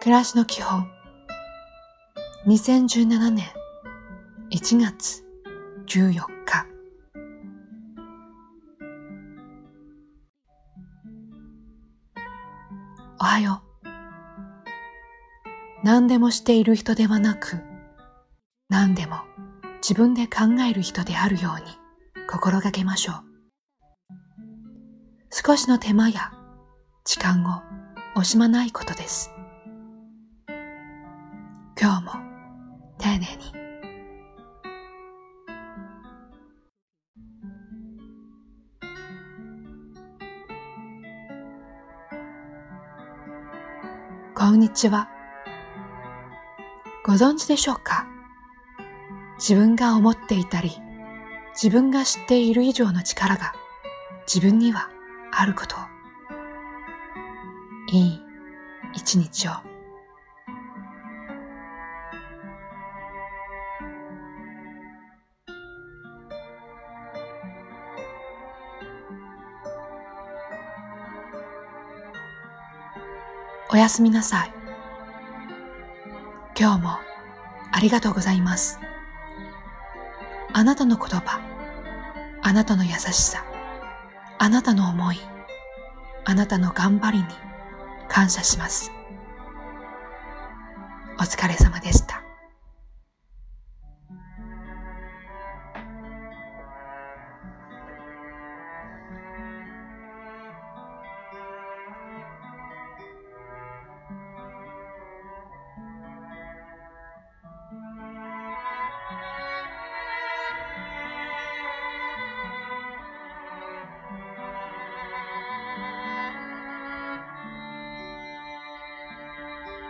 暮らしの基本。2017年1月14日。おはよう。何でもしている人ではなく何でも自分で考える人であるように心がけましょう。少しの手間や時間を惜しまないことです。今日も丁寧に。こんにちは。ご存知でしょうか？自分が思っていたり自分が知っている以上の力が自分にはあることを。いい一日を。おやすみなさい。今日もありがとうございます。あなたの言葉、あなたの優しさ、あなたの思い、あなたの頑張りに感謝します。お疲れ様でした。